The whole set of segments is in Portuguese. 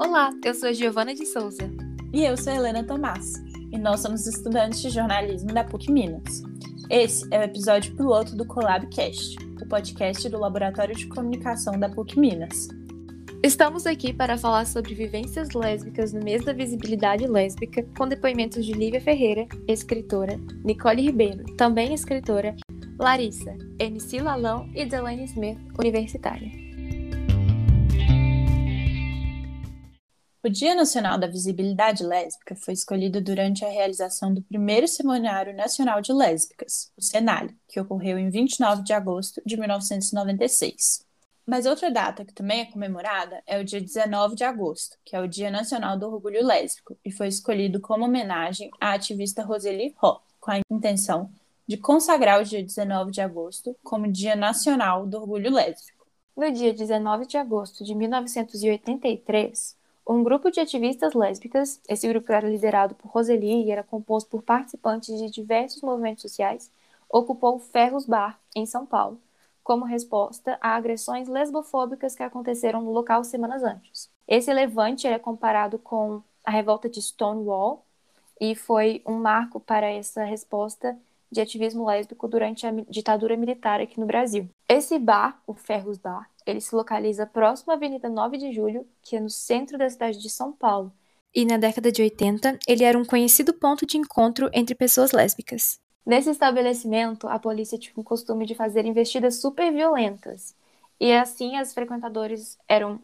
Olá, eu sou Giovana de Souza. E eu sou Helena Tomás. E nós somos estudantes de jornalismo da PUC Minas. Esse é o episódio piloto do Collabcast, o podcast do Laboratório de Comunicação da PUC Minas. Estamos aqui para falar sobre vivências lésbicas no mês da visibilidade lésbica, com depoimentos de Lívia Ferreira, escritora, Nicole Ribeiro, também escritora, Larissa, MC Lalão e Delaney Smith, universitária. O Dia Nacional da Visibilidade Lésbica foi escolhido durante a realização do primeiro Seminário Nacional de Lésbicas, o SENALI, que ocorreu em 29 de agosto de 1996. Mas outra data que também é comemorada é o dia 19 de agosto, que é o Dia Nacional do Orgulho Lésbico, e foi escolhido como homenagem à ativista Roseli Ró, com a intenção de consagrar o dia 19 de agosto como Dia Nacional do Orgulho Lésbico. No dia 19 de agosto de 1983, um grupo de ativistas lésbicas, esse grupo era liderado por Roseli e era composto por participantes de diversos movimentos sociais, ocupou Ferros Bar, em São Paulo, como resposta a agressões lesbofóbicas que aconteceram no local semanas antes. Esse levante é comparado com a revolta de Stonewall e foi um marco para essa resposta de ativismo lésbico durante a ditadura militar aqui no Brasil. Esse bar, o Ferros Bar, ele se localiza próximo à Avenida 9 de Julho, que é no centro da cidade de São Paulo. E na década de 80, ele era um conhecido ponto de encontro entre pessoas lésbicas. Nesse estabelecimento, a polícia tinha o costume de fazer investidas super violentas. E assim as frequentadoras eram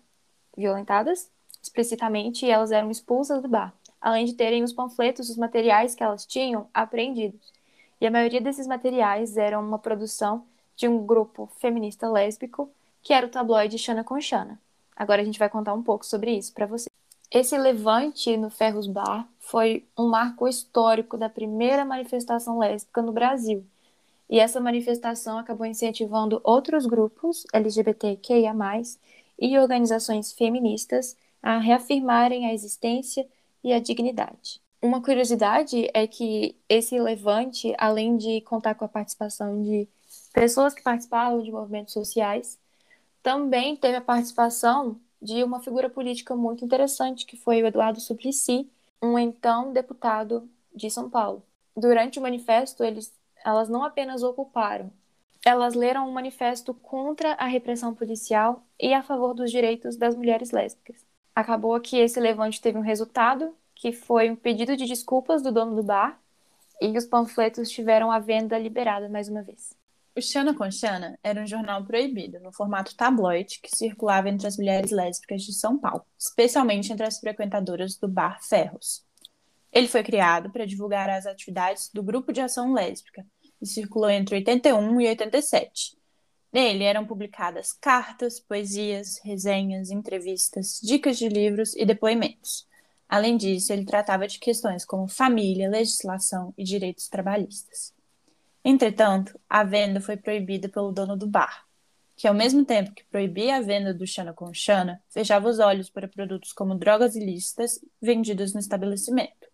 violentadas explicitamente e elas eram expulsas do bar, além de terem os panfletos, os materiais que elas tinham apreendidos. E a maioria desses materiais eram uma produção de um grupo feminista lésbico, que era o tabloide Xana com Xana. Agora a gente vai contar um pouco sobre isso para você. Esse levante no Ferros Bar foi um marco histórico da primeira manifestação lésbica no Brasil. E essa manifestação acabou incentivando outros grupos LGBTQIA+, e organizações feministas a reafirmarem a existência e a dignidade. Uma curiosidade é que esse levante, além de contar com a participação de pessoas que participavam de movimentos sociais, também teve a participação de uma figura política muito interessante, que foi o Eduardo Suplicy, um então deputado de São Paulo. Durante o manifesto, eles, elas não apenas ocuparam, elas leram um manifesto contra a repressão policial e a favor dos direitos das mulheres lésbicas. Acabou que esse levante teve um resultado que foi um pedido de desculpas do dono do bar e os panfletos tiveram a venda liberada mais uma vez. O Xana com Xana era um jornal proibido, no formato tabloide, que circulava entre as mulheres lésbicas de São Paulo, especialmente entre as frequentadoras do bar Ferros. Ele foi criado para divulgar as atividades do Grupo de Ação Lésbica e circulou entre 81 e 87. Nele eram publicadas cartas, poesias, resenhas, entrevistas, dicas de livros e depoimentos. Além disso, ele tratava de questões como família, legislação e direitos trabalhistas. Entretanto, a venda foi proibida pelo dono do bar, que ao mesmo tempo que proibia a venda do Xana com Xana, fechava os olhos para produtos como drogas ilícitas vendidos no estabelecimento.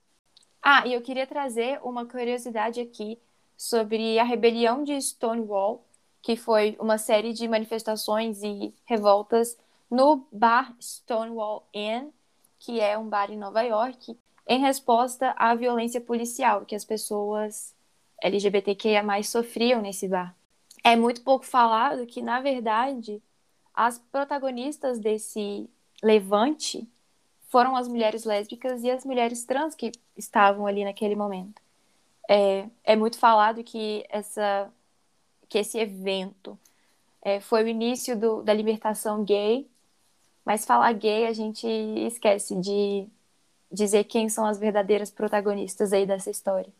Ah, e eu queria trazer uma curiosidade aqui sobre a rebelião de Stonewall, que foi uma série de manifestações e revoltas no bar Stonewall Inn, que é um bar em Nova York, em resposta à violência policial que as pessoas LGBTQIA sofriam nesse bar. É muito pouco falado que, na verdade, as protagonistas desse levante foram as mulheres lésbicas e as mulheres trans que estavam ali naquele momento. É, é muito falado que, essa, que esse evento é, foi o início do, da libertação gay mas falar gay, a gente esquece de dizer quem são as verdadeiras protagonistas aí dessa história.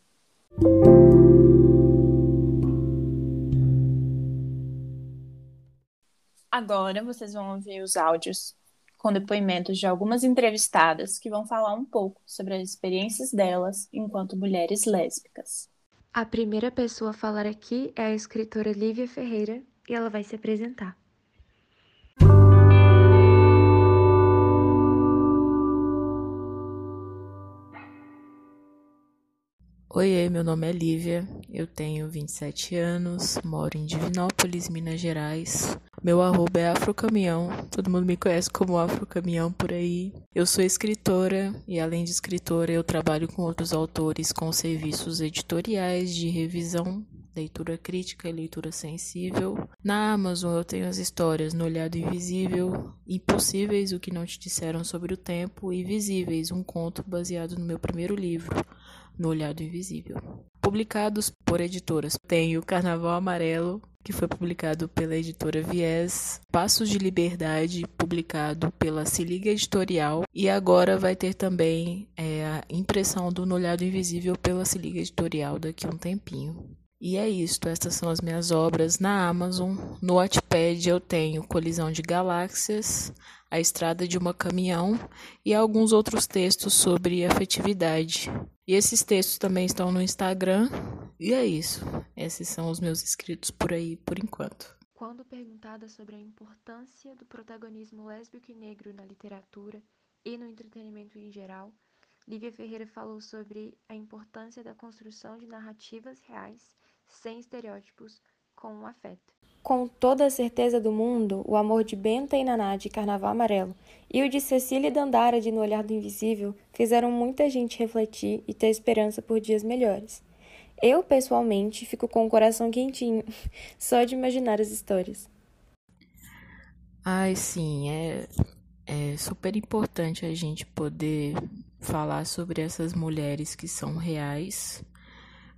Agora vocês vão ouvir os áudios com depoimentos de algumas entrevistadas que vão falar um pouco sobre as experiências delas enquanto mulheres lésbicas. A primeira pessoa a falar aqui é a escritora Lívia Ferreira e ela vai se apresentar. Oi, meu nome é Lívia, eu tenho 27 anos, moro em Divinópolis, Minas Gerais. Meu arroba é Afrocaminhão, todo mundo me conhece como Afrocaminhão por aí. Eu sou escritora e, além de escritora, eu trabalho com outros autores com serviços editoriais de revisão, leitura crítica e leitura sensível. Na Amazon eu tenho as histórias No Olhado Invisível, Impossíveis, o que não te disseram sobre o tempo, e Visíveis, um conto baseado no meu primeiro livro, No Olhado Invisível. Publicados por editoras, tenho Carnaval Amarelo, que foi publicado pela editora Viés, Passos de Liberdade, publicado pela Se Liga Editorial, e agora vai ter também é, a impressão do No Olhado Invisível pela Se Liga Editorial daqui a um tempinho. E é isto, estas são as minhas obras na Amazon. No Wattpad eu tenho Colisão de Galáxias, A Estrada de uma Caminhão e alguns outros textos sobre afetividade. E esses textos também estão no Instagram. E é isso. Esses são os meus inscritos por aí por enquanto. Quando perguntada sobre a importância do protagonismo lésbico e negro na literatura e no entretenimento em geral, Lívia Ferreira falou sobre a importância da construção de narrativas reais, sem estereótipos, com o afeto. Com toda a certeza do mundo, o amor de Benta e Naná de Carnaval Amarelo e o de Cecília e Dandara de No Olhar do Invisível fizeram muita gente refletir e ter esperança por dias melhores. Eu, pessoalmente, fico com o coração quentinho só de imaginar as histórias. Ai, sim, é, é super importante a gente poder falar sobre essas mulheres que são reais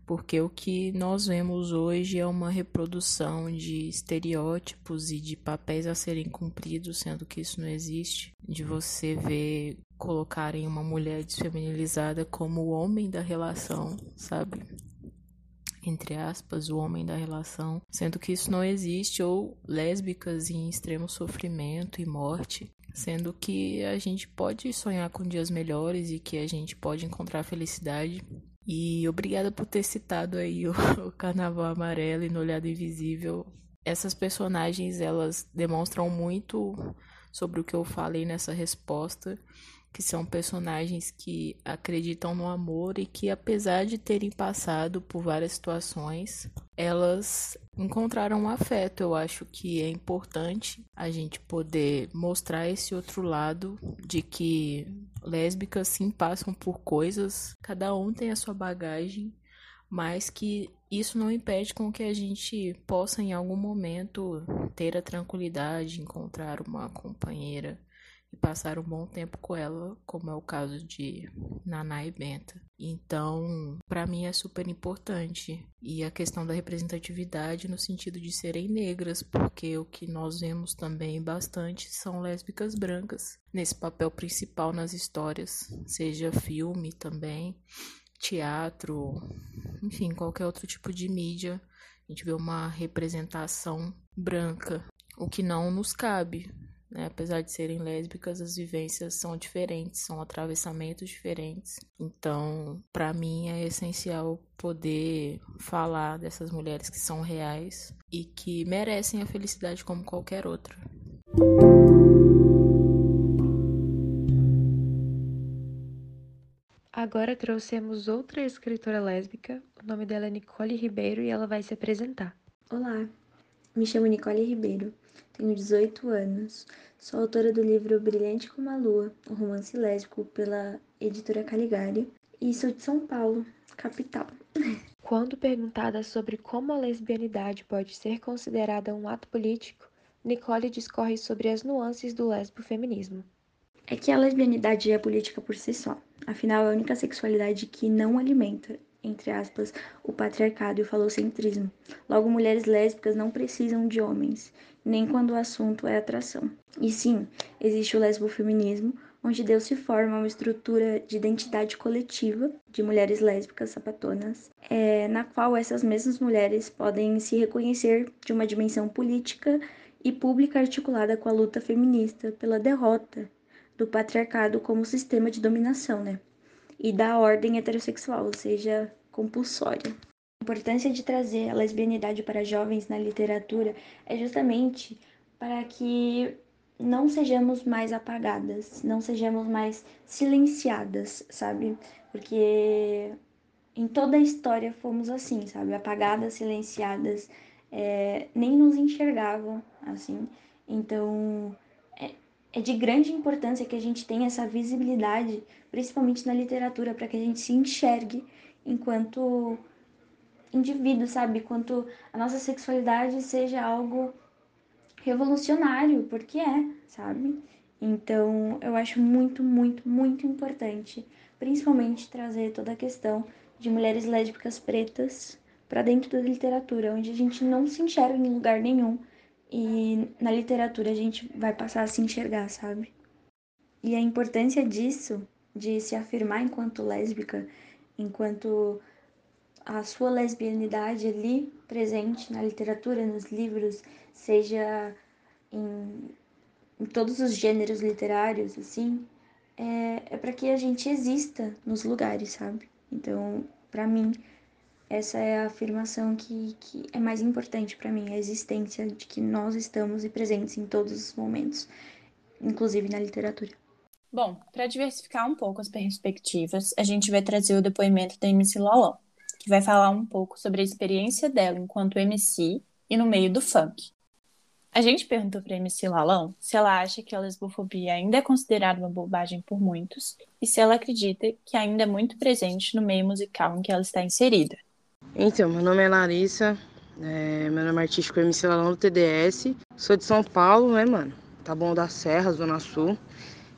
porque o que nós vemos hoje é uma reprodução de estereótipos e de papéis a serem cumpridos, sendo que isso não existe. De você ver colocarem uma mulher desfeminilizada como o homem da relação, sabe? Entre aspas, o homem da relação, sendo que isso não existe, ou lésbicas em extremo sofrimento e morte, sendo que a gente pode sonhar com dias melhores e que a gente pode encontrar felicidade e obrigada por ter citado aí o, o Carnaval Amarelo e No Olhado Invisível. Essas personagens, elas demonstram muito sobre o que eu falei nessa resposta que são personagens que acreditam no amor e que, apesar de terem passado por várias situações, elas encontraram um afeto. Eu acho que é importante a gente poder mostrar esse outro lado de que lésbicas sim passam por coisas, cada um tem a sua bagagem, mas que isso não impede com que a gente possa em algum momento ter a tranquilidade, encontrar uma companheira e passar um bom tempo com ela, como é o caso de Naná e Benta. Então, para mim é super importante. E a questão da representatividade no sentido de serem negras, porque o que nós vemos também bastante são lésbicas brancas nesse papel principal nas histórias, seja filme também, teatro, enfim, qualquer outro tipo de mídia. A gente vê uma representação branca, o que não nos cabe, né? Apesar de serem lésbicas, as vivências são diferentes, são atravessamentos diferentes. Então, para mim é essencial poder falar dessas mulheres que são reais e que merecem a felicidade como qualquer outra. Agora trouxemos outra escritora lésbica. O nome dela é Nicole Ribeiro e ela vai se apresentar. Olá, me chamo Nicole Ribeiro tenho 18 anos. Sou autora do livro Brilhante como a Lua, um romance lésbico pela editora Caligari, e sou de São Paulo, capital. Quando perguntada sobre como a lesbianidade pode ser considerada um ato político, Nicole discorre sobre as nuances do lesbo-feminismo. É que a lesbianidade é política por si só. Afinal, é a única sexualidade que não alimenta entre aspas, o patriarcado e o falocentrismo. Logo, mulheres lésbicas não precisam de homens, nem quando o assunto é atração. E sim, existe o lesbofeminismo, onde Deus se forma uma estrutura de identidade coletiva de mulheres lésbicas sapatonas, é, na qual essas mesmas mulheres podem se reconhecer de uma dimensão política e pública articulada com a luta feminista pela derrota do patriarcado como sistema de dominação, né? E da ordem heterossexual, ou seja, compulsória. A importância de trazer a lesbianidade para jovens na literatura é justamente para que não sejamos mais apagadas, não sejamos mais silenciadas, sabe? Porque em toda a história fomos assim, sabe? Apagadas, silenciadas, é, nem nos enxergavam, assim. Então, é, é de grande importância que a gente tenha essa visibilidade, principalmente na literatura, para que a gente se enxergue enquanto indivíduo, sabe? Quanto a nossa sexualidade seja algo revolucionário, porque é, sabe? Então, eu acho muito, muito, muito importante, principalmente trazer toda a questão de mulheres lésbicas pretas para dentro da literatura, onde a gente não se enxerga em lugar nenhum e na literatura a gente vai passar a se enxergar, sabe? E a importância disso, de se afirmar enquanto lésbica, enquanto a sua lesbianidade ali presente na literatura, nos livros, seja em, em todos os gêneros literários, assim, é, é para que a gente exista nos lugares, sabe? Então, para mim, essa é a afirmação que, que é mais importante para mim, a existência de que nós estamos e presentes em todos os momentos, inclusive na literatura. Bom, para diversificar um pouco as perspectivas, a gente vai trazer o depoimento da MC Loló, que vai falar um pouco sobre a experiência dela enquanto MC e no meio do funk. A gente perguntou para a MC Lalão se ela acha que a lesbofobia ainda é considerada uma bobagem por muitos e se ela acredita que ainda é muito presente no meio musical em que ela está inserida. Então, meu nome é Larissa, é, meu nome é artístico MC Lalão do TDS, sou de São Paulo, né, mano? Tá bom da Serra, Zona Sul.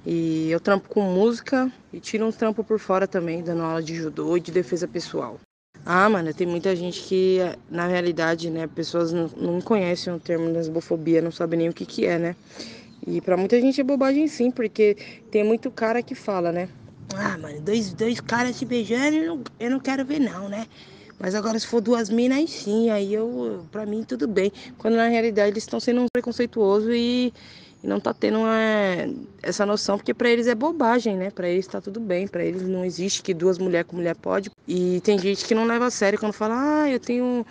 E eu trampo com música e tiro um trampo por fora também, dando aula de judô e de defesa pessoal. Ah, mano, tem muita gente que, na realidade, né, pessoas não, não conhecem o termo lesbofobia, não sabem nem o que que é, né? E para muita gente é bobagem sim, porque tem muito cara que fala, né? Ah, mano, dois, dois caras se beijando, eu não, eu não quero ver não, né? Mas agora se for duas minas, aí sim, aí eu, pra mim tudo bem. Quando na realidade eles estão sendo um preconceituoso e e não tá tendo uma, essa noção, porque para eles é bobagem, né? Para eles tá tudo bem, para eles não existe que duas mulheres com mulher pode. E tem gente que não leva a sério quando fala, ah, eu tenho.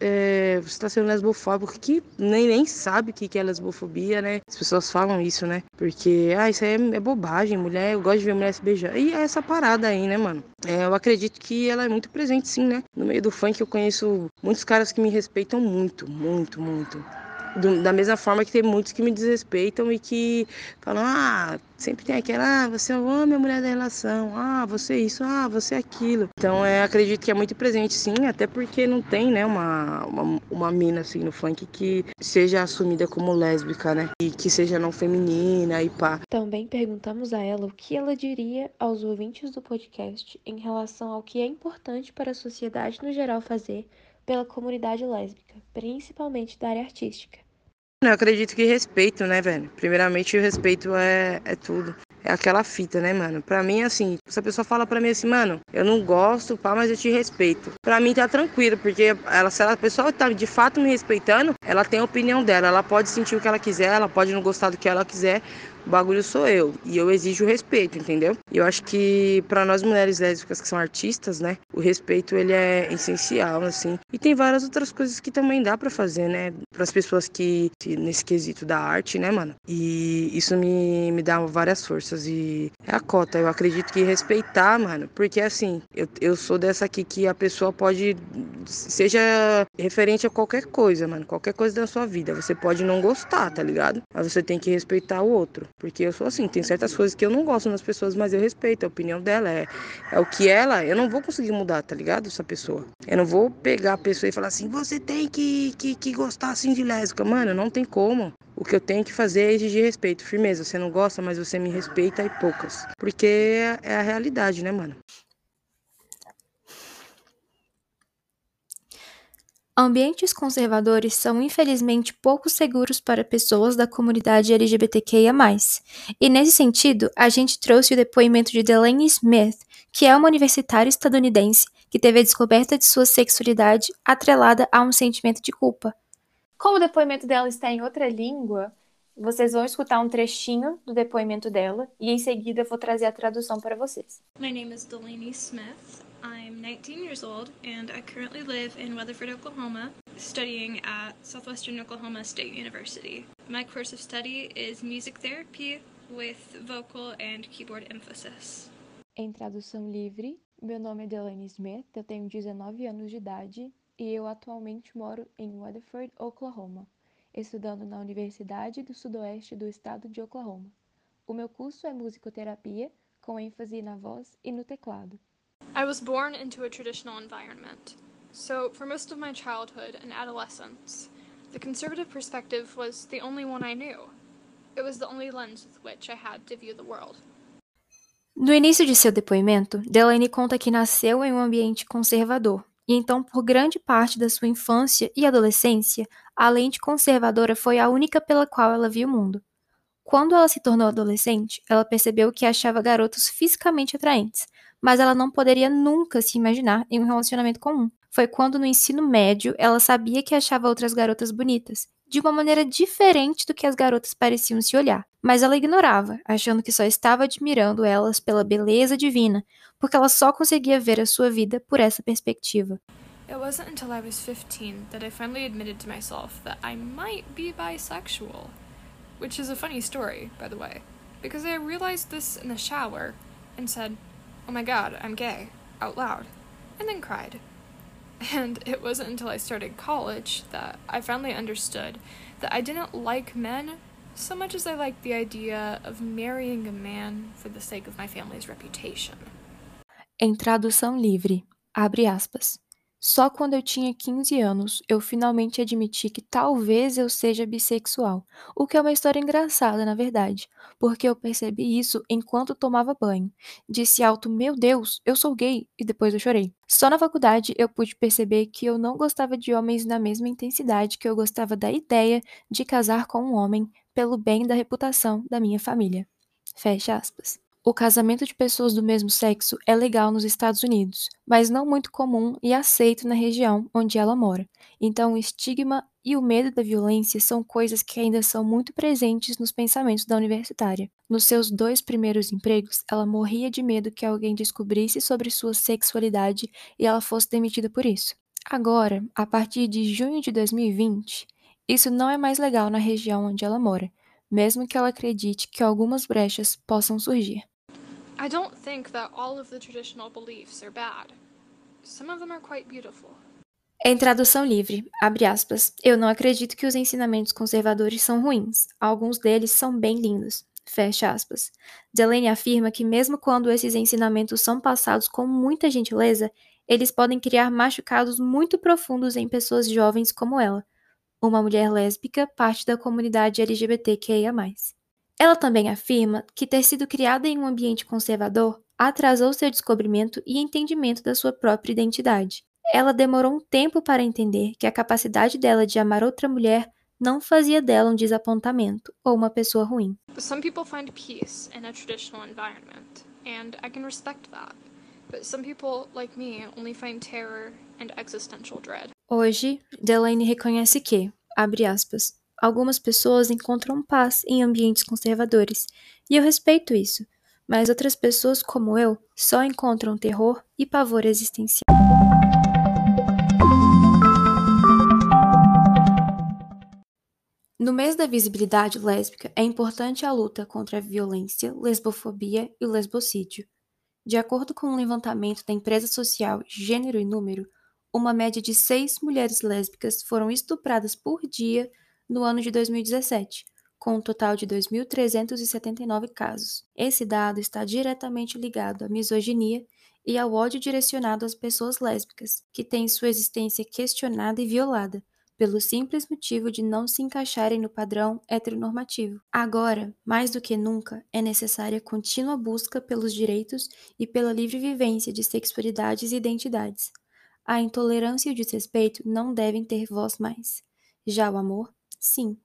É, você está sendo lesbofóbico, que nem, nem sabe o que é lesbofobia, né? As pessoas falam isso, né? Porque, ah, isso aí é, é bobagem, mulher, eu gosto de ver mulher se beijar. E é essa parada aí, né, mano? É, eu acredito que ela é muito presente, sim, né? No meio do funk eu conheço muitos caras que me respeitam muito, muito, muito do, da mesma forma que tem muitos que me desrespeitam e que falam, ah, sempre tem aquela, ah, você é o homem, a mulher da relação, ah, você isso, ah, você aquilo. Então, é, acredito que é muito presente, sim, até porque não tem, né, uma, uma, uma mina, assim, no funk que seja assumida como lésbica, né, e que seja não feminina e pá. Também perguntamos a ela o que ela diria aos ouvintes do podcast em relação ao que é importante para a sociedade no geral fazer pela comunidade lésbica, principalmente da área artística. Eu acredito que respeito, né, velho? Primeiramente, o respeito é, é tudo. É aquela fita, né, mano? Pra mim, assim, se a pessoa fala pra mim assim, mano, eu não gosto, pá, mas eu te respeito. Pra mim tá tranquilo, porque ela, se a pessoa tá de fato me respeitando, ela tem a opinião dela, ela pode sentir o que ela quiser, ela pode não gostar do que ela quiser, o bagulho sou eu e eu exijo respeito, entendeu? E eu acho que para nós mulheres lésbicas que são artistas, né, o respeito ele é essencial, assim. E tem várias outras coisas que também dá para fazer, né, para as pessoas que nesse quesito da arte, né, mano? E isso me, me dá várias forças e é a cota. Eu acredito que respeitar, mano, porque assim, eu, eu sou dessa aqui que a pessoa pode seja referente a qualquer coisa, mano, qualquer coisa da sua vida, você pode não gostar, tá ligado? Mas você tem que respeitar o outro. Porque eu sou assim, tem certas coisas que eu não gosto nas pessoas, mas eu respeito a opinião dela. É, é o que ela, eu não vou conseguir mudar, tá ligado? Essa pessoa. Eu não vou pegar a pessoa e falar assim, você tem que, que, que gostar assim de lésbica. Mano, não tem como. O que eu tenho que fazer é exigir respeito. Firmeza, você não gosta, mas você me respeita e poucas. Porque é, é a realidade, né, mano? Ambientes conservadores são infelizmente pouco seguros para pessoas da comunidade LGBTQIA+. E nesse sentido, a gente trouxe o depoimento de Delaney Smith, que é uma universitária estadunidense que teve a descoberta de sua sexualidade atrelada a um sentimento de culpa. Como o depoimento dela está em outra língua, vocês vão escutar um trechinho do depoimento dela e em seguida eu vou trazer a tradução para vocês. My name is Delaney Smith. I'm 19 years old and I currently live in Weatherford, Oklahoma, studying at Southwestern Oklahoma State University. My course of study is music therapy with vocal and keyboard emphasis. Em tradução livre, meu nome é Delaney Smith, eu tenho 19 anos de idade e eu atualmente moro em Weatherford, Oklahoma, estudando na Universidade do Sudoeste do Estado de Oklahoma. O meu curso é musicoterapia, com ênfase na voz e no teclado. I was born into a traditional environment. So, for most of my childhood and adolescence, the conservative perspective was the only one I knew. It was the only lens with which I had to view the world. No início de seu depoimento, Delaney conta que nasceu em um ambiente conservador, e então, por grande parte da sua infância e adolescência, a lente conservadora foi a única pela qual ela viu o mundo. Quando ela se tornou adolescente, ela percebeu que achava garotos fisicamente atraentes, mas ela não poderia nunca se imaginar em um relacionamento comum. Foi quando no ensino médio ela sabia que achava outras garotas bonitas, de uma maneira diferente do que as garotas pareciam se olhar. Mas ela ignorava, achando que só estava admirando elas pela beleza divina, porque ela só conseguia ver a sua vida por essa perspectiva. It wasn't until I was 15 that I finally admitted to myself that I might be bisexual. Which is a funny story, by the way, because I realized this in the shower and said, Oh my god, I'm gay, out loud, and then cried. And it wasn't until I started college that I finally understood that I didn't like men so much as I liked the idea of marrying a man for the sake of my family's reputation. Em tradução livre, abre aspas. Só quando eu tinha 15 anos, eu finalmente admiti que talvez eu seja bissexual, o que é uma história engraçada, na verdade, porque eu percebi isso enquanto tomava banho. Disse alto: Meu Deus, eu sou gay, e depois eu chorei. Só na faculdade eu pude perceber que eu não gostava de homens na mesma intensidade que eu gostava da ideia de casar com um homem pelo bem da reputação da minha família. Fecha aspas. O casamento de pessoas do mesmo sexo é legal nos Estados Unidos, mas não muito comum e aceito na região onde ela mora. Então, o estigma e o medo da violência são coisas que ainda são muito presentes nos pensamentos da universitária. Nos seus dois primeiros empregos, ela morria de medo que alguém descobrisse sobre sua sexualidade e ela fosse demitida por isso. Agora, a partir de junho de 2020, isso não é mais legal na região onde ela mora, mesmo que ela acredite que algumas brechas possam surgir. I don't think that all of the traditional beliefs are bad. Some of them are quite beautiful. Em tradução livre, abre aspas, eu não acredito que os ensinamentos conservadores são ruins. Alguns deles são bem lindos. Fecha aspas. Delaney afirma que mesmo quando esses ensinamentos são passados com muita gentileza, eles podem criar machucados muito profundos em pessoas jovens como ela, uma mulher lésbica, parte da comunidade LGBTQIA+. Ela também afirma que ter sido criada em um ambiente conservador atrasou seu descobrimento e entendimento da sua própria identidade. Ela demorou um tempo para entender que a capacidade dela de amar outra mulher não fazia dela um desapontamento ou uma pessoa ruim. Some people find peace in a traditional environment, and I can respect that. But some people, like me, only find terror and existential dread. Hoje, Delaney reconhece que, abre aspas, Algumas pessoas encontram paz em ambientes conservadores, e eu respeito isso, mas outras pessoas, como eu, só encontram terror e pavor existencial. No mês da visibilidade lésbica, é importante a luta contra a violência, lesbofobia e o lesbocídio. De acordo com um levantamento da empresa social Gênero e Número, uma média de seis mulheres lésbicas foram estupradas por dia no ano de 2017, com um total de 2.379 casos. Esse dado está diretamente ligado à misoginia e ao ódio direcionado às pessoas lésbicas, que têm sua existência questionada e violada, pelo simples motivo de não se encaixarem no padrão heteronormativo. Agora, mais do que nunca, é necessária contínua busca pelos direitos e pela livre vivência de sexualidades e identidades. A intolerância e o desrespeito não devem ter voz mais. Já o amor Sim.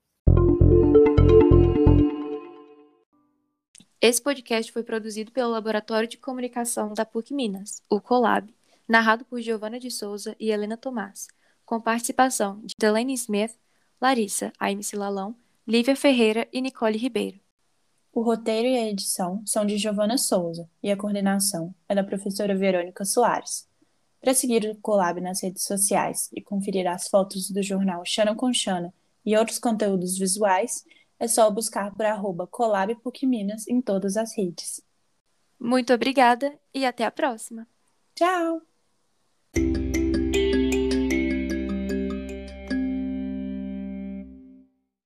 Esse podcast foi produzido pelo Laboratório de Comunicação da PUC Minas, o Colab, narrado por Giovana de Souza e Helena Tomás, com participação de Delaney Smith, Larissa Aimes Lalão, Lívia Ferreira e Nicole Ribeiro. O roteiro e a edição são de Giovana Souza e a coordenação é da professora Verônica Soares. Para seguir o Colab nas redes sociais e conferir as fotos do jornal Xana com Xana e outros conteúdos visuais, é só buscar por arroba em todas as redes. Muito obrigada e até a próxima. Tchau!